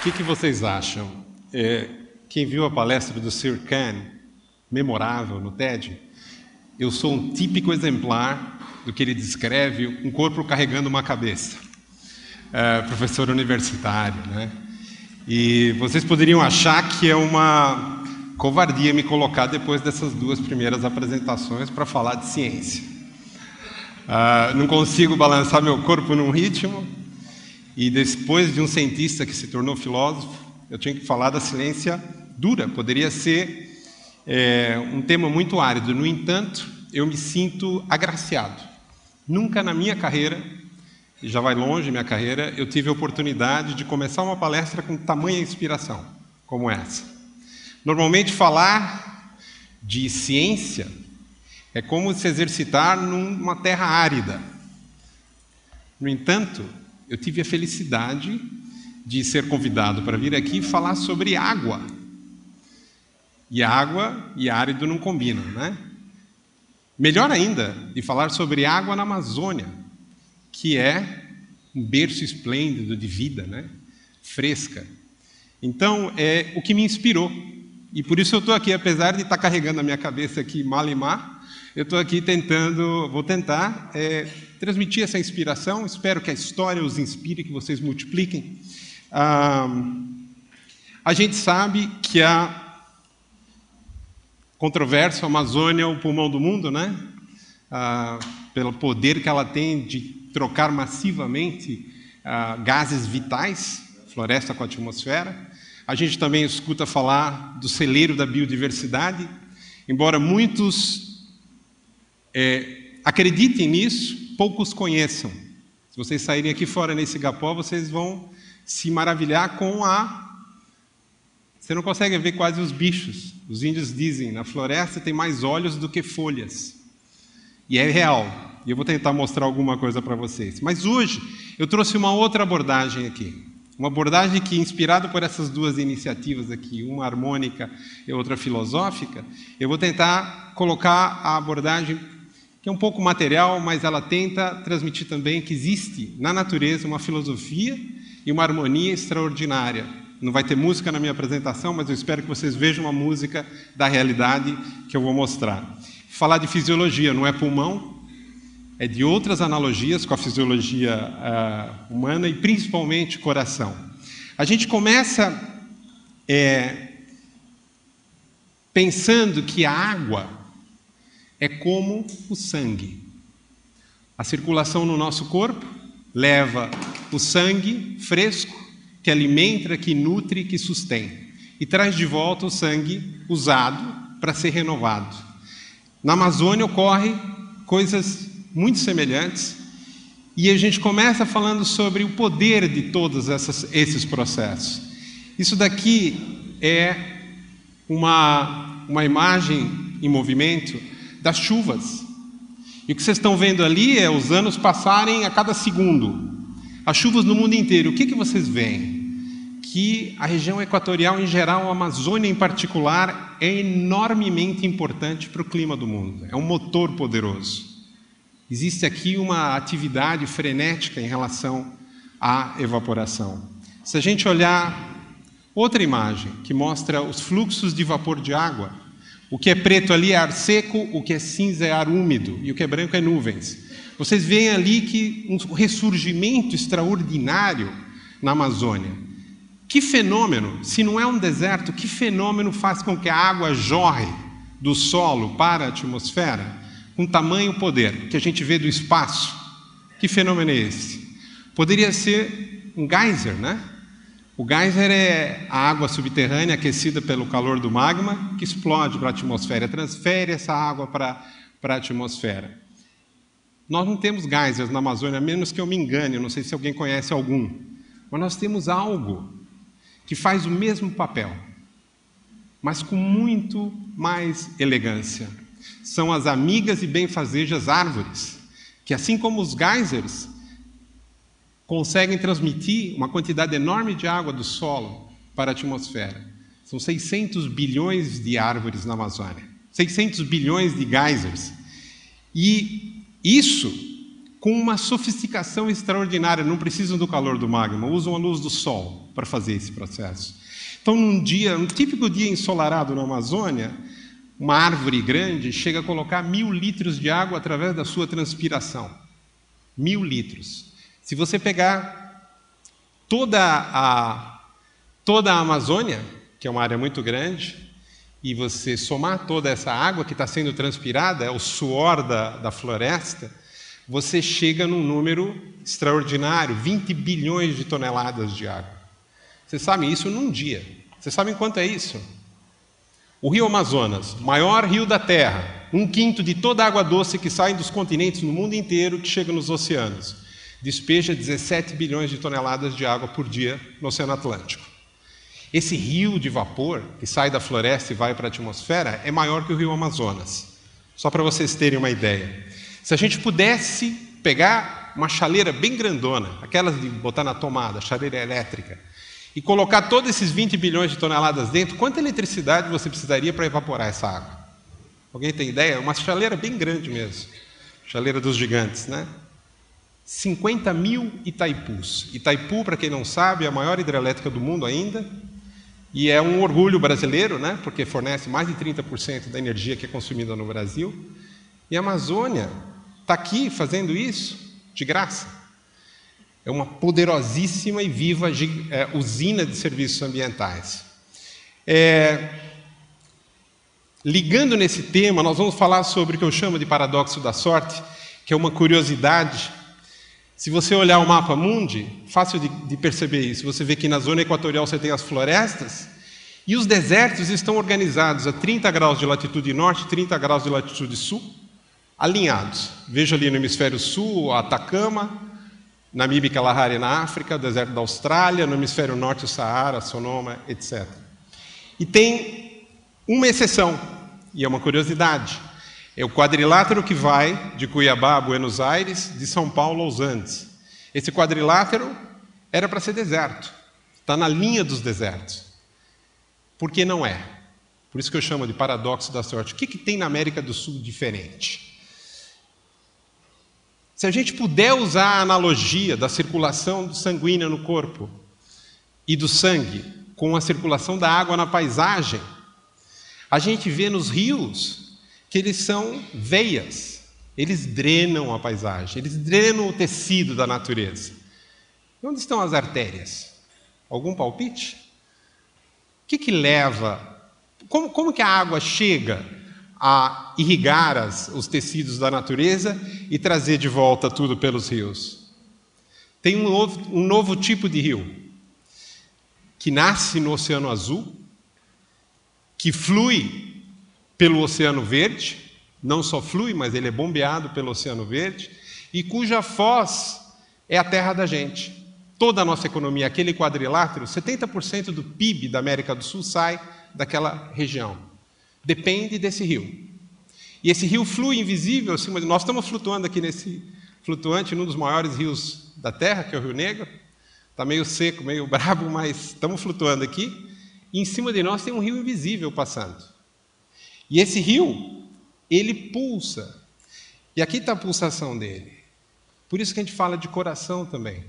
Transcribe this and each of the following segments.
O que, que vocês acham? É, quem viu a palestra do Sir Ken, memorável no TED, eu sou um típico exemplar do que ele descreve, um corpo carregando uma cabeça. É, professor universitário, né? E vocês poderiam achar que é uma covardia me colocar depois dessas duas primeiras apresentações para falar de ciência. Uh, não consigo balançar meu corpo num ritmo, e depois de um cientista que se tornou filósofo, eu tinha que falar da ciência dura. Poderia ser é, um tema muito árido. No entanto, eu me sinto agraciado. Nunca na minha carreira, e já vai longe minha carreira, eu tive a oportunidade de começar uma palestra com tamanha inspiração como essa. Normalmente, falar de ciência é como se exercitar numa terra árida. No entanto, eu tive a felicidade de ser convidado para vir aqui falar sobre água. E água e árido não combinam, né? Melhor ainda, de falar sobre água na Amazônia, que é um berço esplêndido de vida, né? Fresca. Então, é o que me inspirou. E por isso eu estou aqui, apesar de estar carregando a minha cabeça aqui malimar, eu estou aqui tentando, vou tentar é, transmitir essa inspiração. Espero que a história os inspire, que vocês multipliquem. Ah, a gente sabe que a controvérsia, a Amazônia é o pulmão do mundo, né? Ah, pelo poder que ela tem de trocar massivamente ah, gases vitais, floresta com a atmosfera. A gente também escuta falar do celeiro da biodiversidade, embora muitos é, acreditem nisso, poucos conheçam. Se vocês saírem aqui fora nesse gapó, vocês vão se maravilhar com a. Você não consegue ver quase os bichos. Os índios dizem: na floresta tem mais olhos do que folhas. E é real. E eu vou tentar mostrar alguma coisa para vocês. Mas hoje eu trouxe uma outra abordagem aqui. Uma abordagem que, inspirada por essas duas iniciativas aqui, uma harmônica e outra filosófica, eu vou tentar colocar a abordagem que é um pouco material, mas ela tenta transmitir também que existe na natureza uma filosofia e uma harmonia extraordinária. Não vai ter música na minha apresentação, mas eu espero que vocês vejam uma música da realidade que eu vou mostrar. Falar de fisiologia não é pulmão, é de outras analogias com a fisiologia uh, humana e principalmente coração. A gente começa é, pensando que a água é como o sangue. A circulação no nosso corpo leva o sangue fresco, que alimenta, que nutre, que sustém, e traz de volta o sangue usado para ser renovado. Na Amazônia ocorrem coisas muito semelhantes, e a gente começa falando sobre o poder de todos essas, esses processos. Isso daqui é uma, uma imagem em movimento das chuvas. E o que vocês estão vendo ali é os anos passarem a cada segundo. As chuvas no mundo inteiro. O que, que vocês veem? Que a região equatorial em geral, a Amazônia em particular, é enormemente importante para o clima do mundo. É um motor poderoso. Existe aqui uma atividade frenética em relação à evaporação. Se a gente olhar outra imagem que mostra os fluxos de vapor de água, o que é preto ali é ar seco, o que é cinza é ar úmido e o que é branco é nuvens. Vocês veem ali que um ressurgimento extraordinário na Amazônia. Que fenômeno, se não é um deserto, que fenômeno faz com que a água jorre do solo para a atmosfera com tamanho poder que a gente vê do espaço? Que fenômeno é esse? Poderia ser um geyser, né? O geyser é a água subterrânea aquecida pelo calor do magma que explode para a atmosfera, transfere essa água para, para a atmosfera. Nós não temos geysers na Amazônia, a menos que eu me engane, não sei se alguém conhece algum. Mas nós temos algo que faz o mesmo papel, mas com muito mais elegância. São as amigas e benfazejas árvores, que assim como os geysers, conseguem transmitir uma quantidade enorme de água do solo para a atmosfera. São 600 bilhões de árvores na Amazônia, 600 bilhões de geysers. E isso com uma sofisticação extraordinária, não precisam do calor do magma, usam a luz do sol para fazer esse processo. Então, num dia, um típico dia ensolarado na Amazônia, uma árvore grande chega a colocar mil litros de água através da sua transpiração. Mil litros. Se você pegar toda a, toda a Amazônia, que é uma área muito grande, e você somar toda essa água que está sendo transpirada, é o suor da, da floresta, você chega num número extraordinário 20 bilhões de toneladas de água. Vocês sabem isso num dia. Vocês sabem quanto é isso? O rio Amazonas, maior rio da Terra, um quinto de toda a água doce que sai dos continentes no mundo inteiro que chega nos oceanos, despeja 17 bilhões de toneladas de água por dia no Oceano Atlântico. Esse rio de vapor que sai da floresta e vai para a atmosfera é maior que o rio Amazonas. Só para vocês terem uma ideia. Se a gente pudesse pegar uma chaleira bem grandona, aquelas de botar na tomada, chaleira elétrica, e colocar todos esses 20 bilhões de toneladas dentro, quanta eletricidade você precisaria para evaporar essa água? Alguém tem ideia? Uma chaleira bem grande mesmo. Chaleira dos gigantes, né? 50 mil Itaipus. Itaipu, para quem não sabe, é a maior hidrelétrica do mundo ainda. E é um orgulho brasileiro, né? porque fornece mais de 30% da energia que é consumida no Brasil. E a Amazônia está aqui fazendo isso de graça. É uma poderosíssima e viva é, usina de serviços ambientais. É, ligando nesse tema, nós vamos falar sobre o que eu chamo de paradoxo da sorte, que é uma curiosidade. Se você olhar o mapa mundi, fácil de, de perceber isso. Você vê que na zona equatorial você tem as florestas e os desertos estão organizados a 30 graus de latitude norte e 30 graus de latitude sul, alinhados. Veja ali no hemisfério sul, Atacama, Namíbia e Kalahari na África, o deserto da Austrália, no hemisfério norte o Saara, Sonoma, etc. E tem uma exceção, e é uma curiosidade. É o quadrilátero que vai de Cuiabá a Buenos Aires, de São Paulo aos Andes. Esse quadrilátero era para ser deserto, está na linha dos desertos. Por que não é? Por isso que eu chamo de paradoxo da sorte. O que, que tem na América do Sul diferente? Se a gente puder usar a analogia da circulação sanguínea no corpo e do sangue com a circulação da água na paisagem, a gente vê nos rios que eles são veias, eles drenam a paisagem, eles drenam o tecido da natureza. E onde estão as artérias? Algum palpite? O que, que leva? Como, como que a água chega a irrigar as, os tecidos da natureza e trazer de volta tudo pelos rios. Tem um novo, um novo tipo de rio, que nasce no Oceano Azul, que flui pelo Oceano Verde, não só flui, mas ele é bombeado pelo Oceano Verde, e cuja foz é a terra da gente. Toda a nossa economia, aquele quadrilátero, 70% do PIB da América do Sul sai daquela região depende desse rio. E esse rio flui invisível acima de nós. Estamos flutuando aqui nesse flutuante, num dos maiores rios da Terra, que é o Rio Negro. Está meio seco, meio brabo, mas estamos flutuando aqui. E em cima de nós tem um rio invisível passando. E esse rio, ele pulsa. E aqui está a pulsação dele. Por isso que a gente fala de coração também.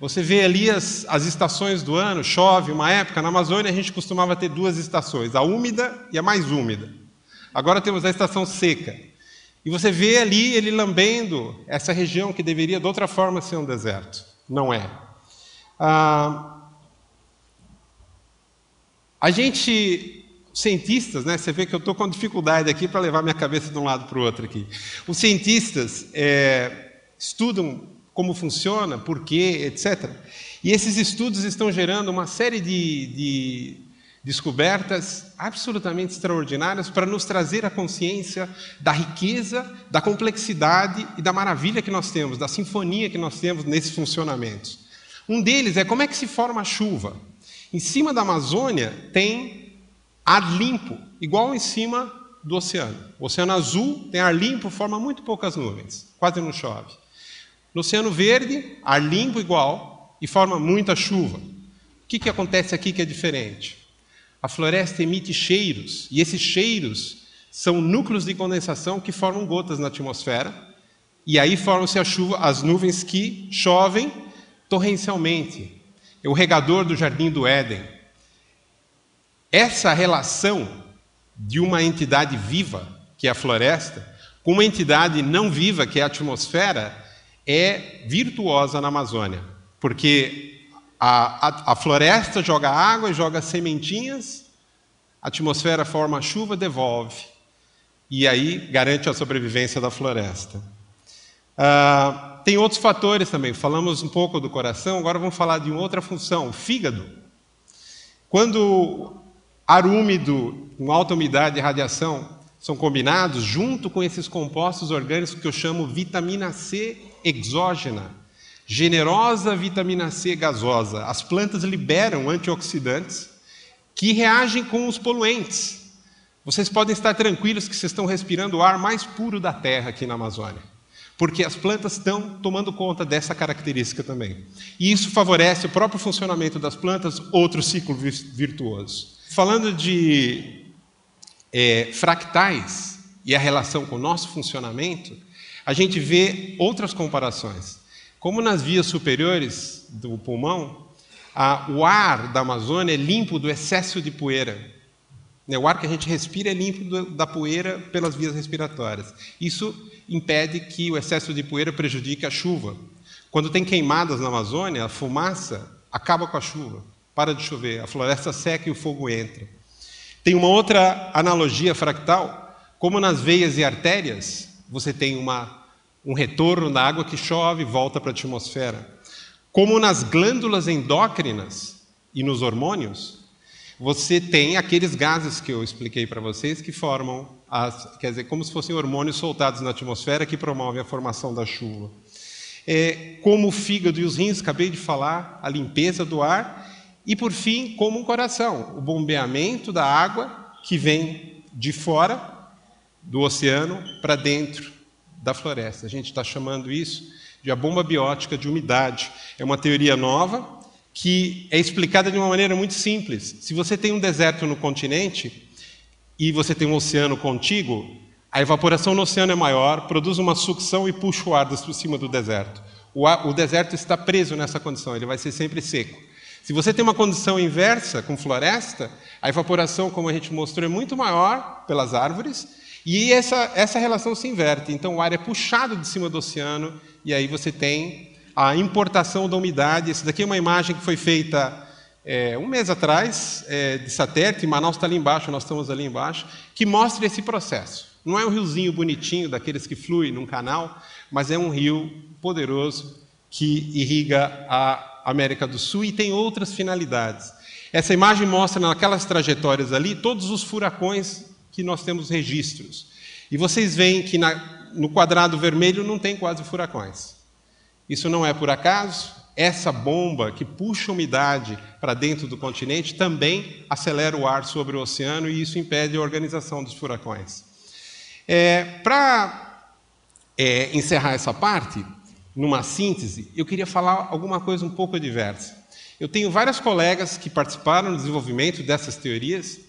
Você vê ali as, as estações do ano, chove uma época, na Amazônia a gente costumava ter duas estações, a úmida e a mais úmida. Agora temos a estação seca. E você vê ali ele lambendo essa região que deveria de outra forma ser um deserto. Não é. Ah, a gente, cientistas, né, você vê que eu estou com dificuldade aqui para levar minha cabeça de um lado para o outro aqui. Os cientistas é, estudam como funciona, por quê, etc. E esses estudos estão gerando uma série de, de descobertas absolutamente extraordinárias para nos trazer a consciência da riqueza, da complexidade e da maravilha que nós temos, da sinfonia que nós temos nesses funcionamentos. Um deles é como é que se forma a chuva. Em cima da Amazônia tem ar limpo, igual em cima do oceano. O oceano azul tem ar limpo, forma muito poucas nuvens, quase não chove. No Oceano Verde, ar limpo igual e forma muita chuva. O que, que acontece aqui que é diferente? A floresta emite cheiros, e esses cheiros são núcleos de condensação que formam gotas na atmosfera E aí formam-se as nuvens que chovem torrencialmente. É o regador do jardim do Éden. Essa relação de uma entidade viva, que é a floresta, com uma entidade não viva, que é a atmosfera, é virtuosa na Amazônia. Porque a, a, a floresta joga água, joga sementinhas, a atmosfera forma chuva, devolve. E aí garante a sobrevivência da floresta. Ah, tem outros fatores também. Falamos um pouco do coração, agora vamos falar de outra função, o fígado. Quando ar úmido, com alta umidade e radiação são combinados, junto com esses compostos orgânicos que eu chamo vitamina C exógena, generosa vitamina C gasosa. As plantas liberam antioxidantes que reagem com os poluentes. Vocês podem estar tranquilos que vocês estão respirando o ar mais puro da Terra aqui na Amazônia porque as plantas estão tomando conta dessa característica também. E isso favorece o próprio funcionamento das plantas, outro ciclo virtuoso. Falando de é, fractais e a relação com o nosso funcionamento, a gente vê outras comparações. Como nas vias superiores do pulmão, a, o ar da Amazônia é limpo do excesso de poeira. Né, o ar que a gente respira é limpo da poeira pelas vias respiratórias. Isso impede que o excesso de poeira prejudique a chuva. Quando tem queimadas na Amazônia, a fumaça acaba com a chuva, para de chover, a floresta seca e o fogo entra. Tem uma outra analogia fractal, como nas veias e artérias, você tem uma, um retorno da água que chove e volta para a atmosfera. Como nas glândulas endócrinas e nos hormônios, você tem aqueles gases que eu expliquei para vocês que formam, as, quer dizer, como se fossem hormônios soltados na atmosfera que promovem a formação da chuva. É, como o fígado e os rins, acabei de falar, a limpeza do ar. E, por fim, como um coração, o bombeamento da água que vem de fora do oceano para dentro da floresta. A gente está chamando isso de a bomba biótica de umidade. É uma teoria nova, que é explicada de uma maneira muito simples. Se você tem um deserto no continente e você tem um oceano contíguo, a evaporação no oceano é maior, produz uma sucção e puxa o ar por cima do deserto. O, ar, o deserto está preso nessa condição, ele vai ser sempre seco. Se você tem uma condição inversa, com floresta, a evaporação, como a gente mostrou, é muito maior pelas árvores, e essa, essa relação se inverte. Então, o ar é puxado de cima do oceano, e aí você tem a importação da umidade. Essa daqui é uma imagem que foi feita é, um mês atrás, é, de satélite, Manaus está ali embaixo, nós estamos ali embaixo, que mostra esse processo. Não é um riozinho bonitinho, daqueles que flui num canal, mas é um rio poderoso que irriga a América do Sul e tem outras finalidades. Essa imagem mostra naquelas trajetórias ali todos os furacões que nós temos registros. E vocês veem que na, no quadrado vermelho não tem quase furacões. Isso não é por acaso. Essa bomba que puxa umidade para dentro do continente também acelera o ar sobre o oceano e isso impede a organização dos furacões. É, para é, encerrar essa parte, numa síntese, eu queria falar alguma coisa um pouco diversa. Eu tenho vários colegas que participaram do desenvolvimento dessas teorias,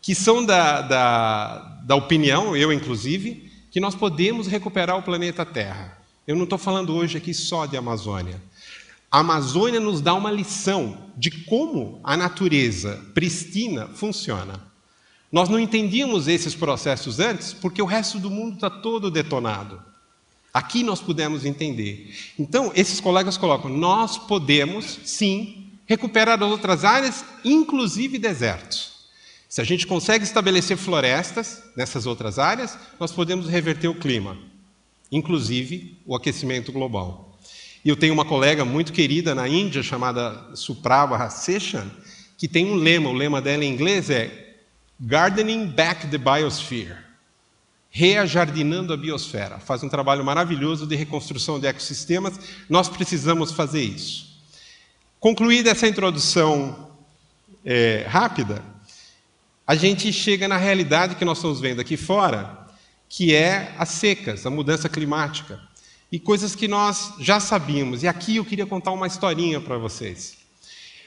que são da, da, da opinião, eu inclusive, que nós podemos recuperar o planeta Terra. Eu não estou falando hoje aqui só de Amazônia. A Amazônia nos dá uma lição de como a natureza pristina funciona. Nós não entendíamos esses processos antes porque o resto do mundo está todo detonado. Aqui nós pudemos entender. Então, esses colegas colocam: nós podemos, sim, recuperar as outras áreas, inclusive desertos. Se a gente consegue estabelecer florestas nessas outras áreas, nós podemos reverter o clima inclusive o global. E eu tenho uma colega muito querida na Índia, chamada Suprava Haseshan, que tem um lema, o lema dela em inglês é Gardening Back the Biosphere, reajardinando a biosfera. Faz um trabalho maravilhoso de reconstrução de ecossistemas, nós precisamos fazer isso. Concluída essa introdução é, rápida, a gente chega na realidade que nós estamos vendo aqui fora, que é as secas, a mudança climática. E coisas que nós já sabíamos. E aqui eu queria contar uma historinha para vocês.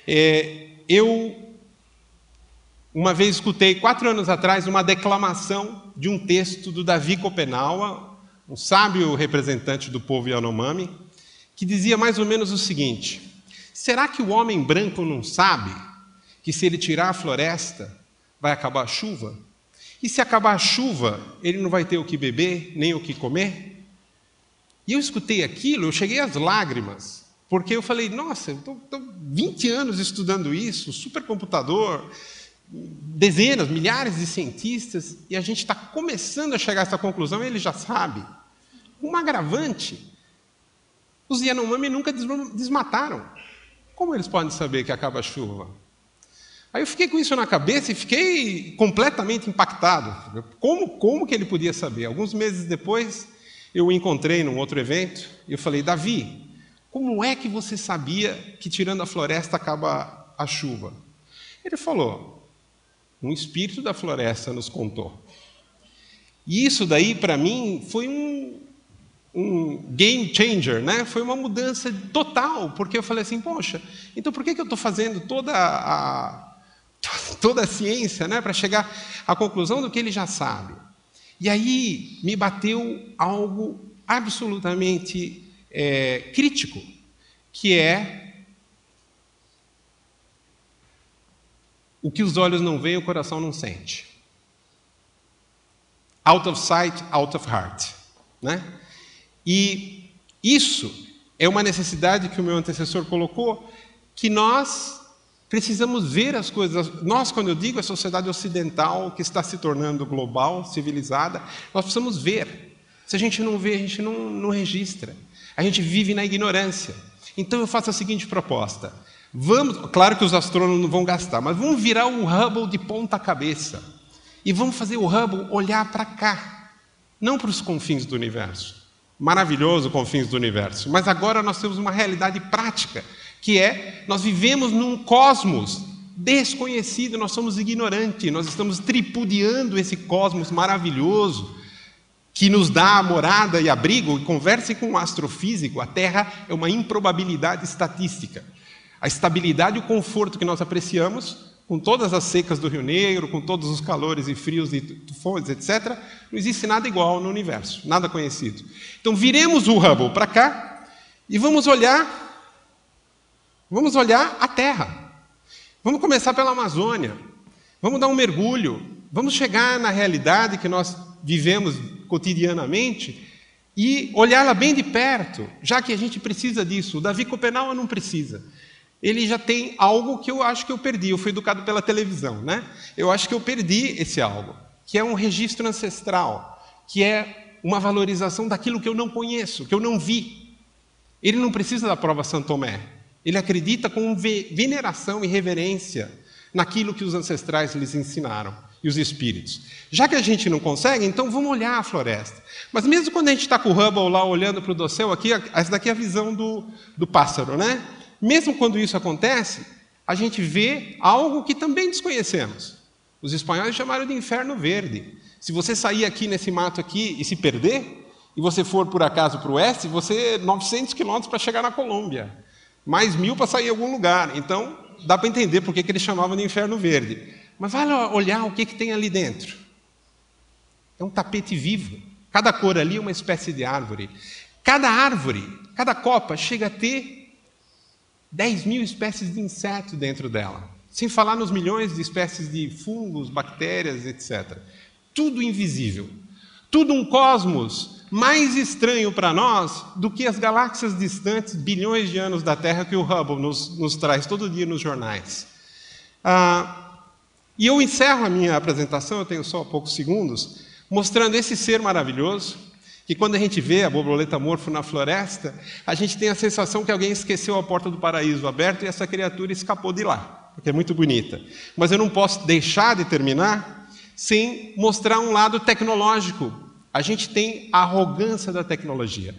É, eu, uma vez, escutei, quatro anos atrás, uma declamação de um texto do Davi Copenaua, um sábio representante do povo Yanomami, que dizia mais ou menos o seguinte: será que o homem branco não sabe que se ele tirar a floresta, vai acabar a chuva? E se acabar a chuva, ele não vai ter o que beber, nem o que comer? E eu escutei aquilo, eu cheguei às lágrimas, porque eu falei, nossa, estou 20 anos estudando isso, supercomputador, dezenas, milhares de cientistas, e a gente está começando a chegar a essa conclusão ele já sabe. Um agravante, os Yanomami nunca desmataram. Como eles podem saber que acaba a chuva? Aí eu fiquei com isso na cabeça e fiquei completamente impactado. Como, como que ele podia saber? Alguns meses depois, eu o encontrei num outro evento e eu falei, Davi, como é que você sabia que tirando a floresta acaba a chuva? Ele falou, um espírito da floresta nos contou. E isso daí, para mim, foi um, um game changer, né? Foi uma mudança total, porque eu falei assim, poxa, então por que, que eu estou fazendo toda a, toda a ciência né, para chegar à conclusão do que ele já sabe. E aí me bateu algo absolutamente é, crítico, que é o que os olhos não veem, o coração não sente. Out of sight, out of heart. Né? E isso é uma necessidade que o meu antecessor colocou, que nós Precisamos ver as coisas. Nós, quando eu digo a sociedade ocidental que está se tornando global, civilizada, nós precisamos ver. Se a gente não vê, a gente não, não registra. A gente vive na ignorância. Então eu faço a seguinte proposta. Vamos, claro que os astrônomos não vão gastar, mas vamos virar o Hubble de ponta cabeça. E vamos fazer o Hubble olhar para cá, não para os confins do universo. Maravilhoso confins do universo. Mas agora nós temos uma realidade prática que é nós vivemos num cosmos desconhecido, nós somos ignorantes, nós estamos tripudiando esse cosmos maravilhoso que nos dá morada e abrigo. Converse com um astrofísico, a Terra é uma improbabilidade estatística. A estabilidade e o conforto que nós apreciamos, com todas as secas do Rio Negro, com todos os calores e frios e tufões, etc., não existe nada igual no universo, nada conhecido. Então, viremos o Hubble para cá e vamos olhar Vamos olhar a Terra. Vamos começar pela Amazônia. Vamos dar um mergulho. Vamos chegar na realidade que nós vivemos cotidianamente e olhá-la bem de perto, já que a gente precisa disso. O Davi Copenau não precisa. Ele já tem algo que eu acho que eu perdi. Eu fui educado pela televisão, né? Eu acho que eu perdi esse algo, que é um registro ancestral, que é uma valorização daquilo que eu não conheço, que eu não vi. Ele não precisa da prova Santo Tomé. Ele acredita com veneração e reverência naquilo que os ancestrais lhes ensinaram e os espíritos. Já que a gente não consegue, então vamos olhar a floresta. Mas mesmo quando a gente está com o Hubble lá olhando para o dossel, aqui, essa daqui é a visão do, do pássaro, né? Mesmo quando isso acontece, a gente vê algo que também desconhecemos. Os espanhóis chamaram de inferno verde. Se você sair aqui nesse mato aqui e se perder, e você for por acaso para o oeste, você 900 quilômetros para chegar na Colômbia mais mil para sair em algum lugar. Então, dá para entender por que eles chamavam de inferno verde. Mas vai olhar o que, que tem ali dentro. É um tapete vivo. Cada cor ali é uma espécie de árvore. Cada árvore, cada copa, chega a ter 10 mil espécies de inseto dentro dela. Sem falar nos milhões de espécies de fungos, bactérias, etc. Tudo invisível. Tudo um cosmos mais estranho para nós do que as galáxias distantes, bilhões de anos da Terra, que o Hubble nos, nos traz todo dia nos jornais. Ah, e eu encerro a minha apresentação, eu tenho só poucos segundos, mostrando esse ser maravilhoso, que quando a gente vê a borboleta morfo na floresta, a gente tem a sensação que alguém esqueceu a porta do paraíso aberta e essa criatura escapou de lá, porque é muito bonita. Mas eu não posso deixar de terminar sem mostrar um lado tecnológico a gente tem a arrogância da tecnologia.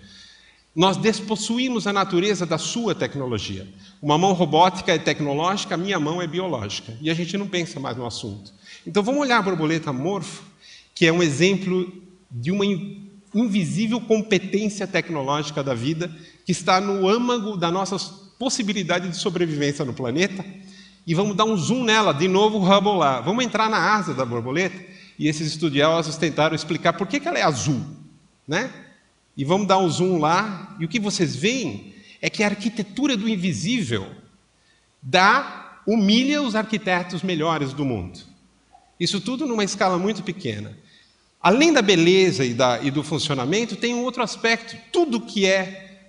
Nós despossuímos a natureza da sua tecnologia. Uma mão robótica é tecnológica, a minha mão é biológica. E a gente não pensa mais no assunto. Então vamos olhar a borboleta morfo, que é um exemplo de uma invisível competência tecnológica da vida, que está no âmago da nossa possibilidade de sobrevivência no planeta. E vamos dar um zoom nela, de novo o Hubble lá. Vamos entrar na asa da borboleta e esses estudiosos tentaram explicar por que, que ela é azul. Né? E vamos dar um zoom lá, e o que vocês veem é que a arquitetura do invisível dá, humilha os arquitetos melhores do mundo. Isso tudo numa escala muito pequena. Além da beleza e, da, e do funcionamento, tem um outro aspecto. Tudo que é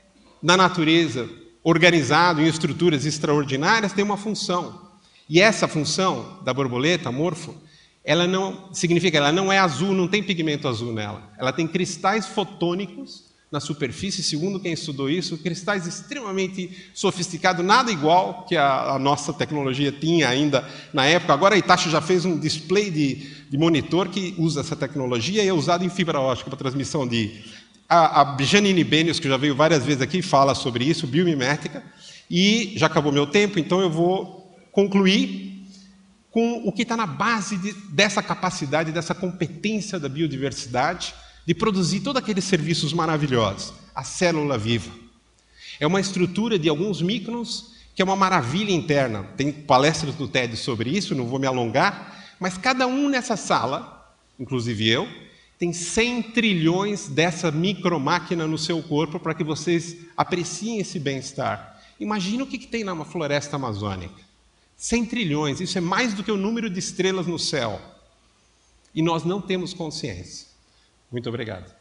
na natureza organizado em estruturas extraordinárias tem uma função. E essa função da borboleta, morfo, ela não significa, ela não é azul, não tem pigmento azul nela. Ela tem cristais fotônicos na superfície, segundo quem estudou isso, cristais extremamente sofisticados, nada igual que a, a nossa tecnologia tinha ainda na época. Agora a Itachi já fez um display de, de monitor que usa essa tecnologia e é usado em fibra ótica para transmissão de. A, a Janine Benius, que já veio várias vezes aqui, fala sobre isso, biomimética. E já acabou meu tempo, então eu vou concluir com o que está na base de, dessa capacidade, dessa competência da biodiversidade de produzir todos aqueles serviços maravilhosos. A célula viva. É uma estrutura de alguns microns que é uma maravilha interna. Tem palestras do TED sobre isso, não vou me alongar, mas cada um nessa sala, inclusive eu, tem 100 trilhões dessa micromáquina no seu corpo para que vocês apreciem esse bem-estar. Imagina o que, que tem numa floresta amazônica. 100 trilhões, isso é mais do que o número de estrelas no céu. E nós não temos consciência. Muito obrigado.